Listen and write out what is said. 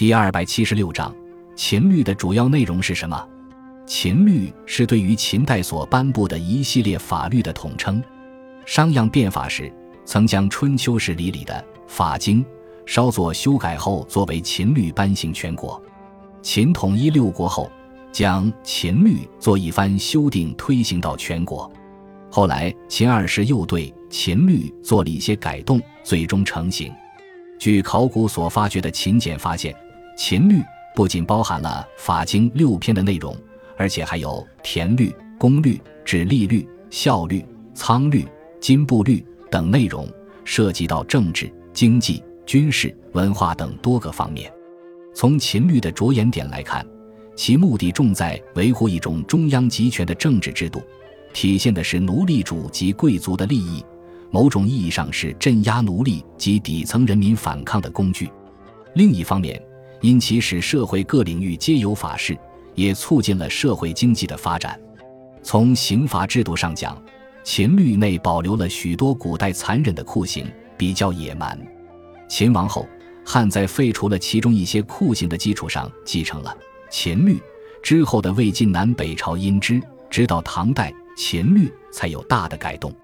第二百七十六章，秦律的主要内容是什么？秦律是对于秦代所颁布的一系列法律的统称。商鞅变法时，曾将春秋时礼里的《法经》稍作修改后，作为秦律颁行全国。秦统一六国后，将秦律做一番修订，推行到全国。后来秦二世又对秦律做了一些改动，最终成型。据考古所发掘的秦简发现。秦律不仅包含了《法经》六篇的内容，而且还有田律、公律、指吏律、效律、仓律、金部律等内容，涉及到政治、经济、军事、文化等多个方面。从秦律的着眼点来看，其目的重在维护一种中央集权的政治制度，体现的是奴隶主及贵族的利益，某种意义上是镇压奴隶及底层人民反抗的工具。另一方面，因其使社会各领域皆有法事，也促进了社会经济的发展。从刑罚制度上讲，秦律内保留了许多古代残忍的酷刑，比较野蛮。秦王后，汉在废除了其中一些酷刑的基础上，继承了秦律之后的魏晋南北朝因之，直到唐代，秦律才有大的改动。